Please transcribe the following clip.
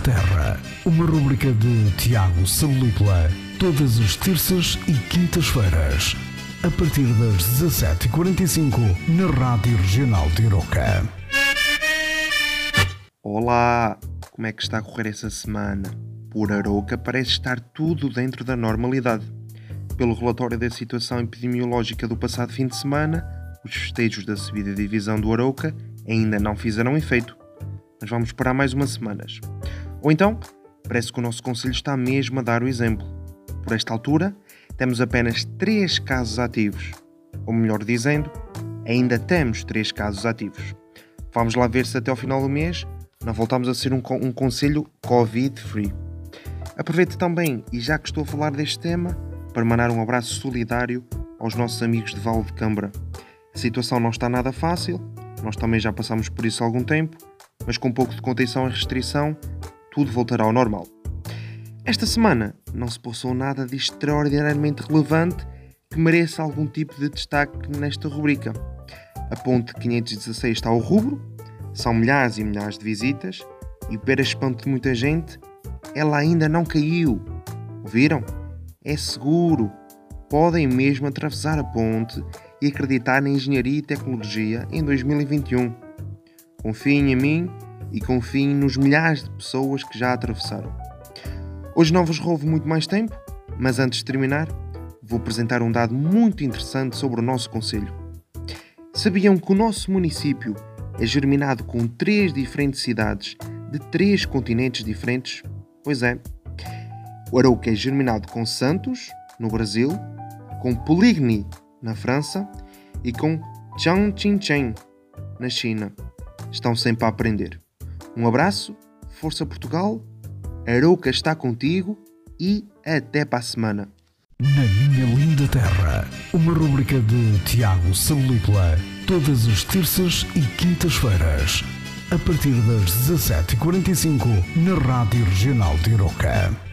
terra. Uma rubrica de Tiago Salípula. Todas as terças e quintas-feiras. A partir das 17h45 na Rádio Regional de Iroca. Olá! Como é que está a correr essa semana? Por Aroca parece estar tudo dentro da normalidade. Pelo relatório da situação epidemiológica do passado fim de semana, os festejos da subida divisão do Arouca ainda não fizeram efeito. Mas vamos esperar mais umas semanas. Ou então, parece que o nosso Conselho está mesmo a dar o exemplo. Por esta altura, temos apenas 3 casos ativos. Ou melhor dizendo, ainda temos 3 casos ativos. Vamos lá ver se até ao final do mês não voltamos a ser um, um Conselho Covid-free. Aproveito também, e já que estou a falar deste tema, para mandar um abraço solidário aos nossos amigos de Val de Câmara. A situação não está nada fácil, nós também já passamos por isso há algum tempo, mas com um pouco de contenção e restrição, tudo voltará ao normal. Esta semana não se passou nada de extraordinariamente relevante que mereça algum tipo de destaque nesta rubrica. A ponte 516 está ao rubro, são milhares e milhares de visitas, e para espanto de muita gente, ela ainda não caiu. Ouviram? É seguro. Podem mesmo atravessar a ponte e acreditar na engenharia e tecnologia em 2021. Confiem em mim e confiem nos milhares de pessoas que já atravessaram. Hoje não vos roubo muito mais tempo, mas antes de terminar, vou apresentar um dado muito interessante sobre o nosso Conselho. Sabiam que o nosso município é germinado com três diferentes cidades de três continentes diferentes? Pois é. O Arouca é germinado com Santos, no Brasil, com Poligny, na França, e com Chongqing, na China. Estão sempre a aprender. Um abraço, Força Portugal, Arouca está contigo e até para a semana. Na minha linda terra, uma rubrica de Tiago Salípula, todas as terças e quintas-feiras, a partir das 17h45 na Rádio Regional de Iroca.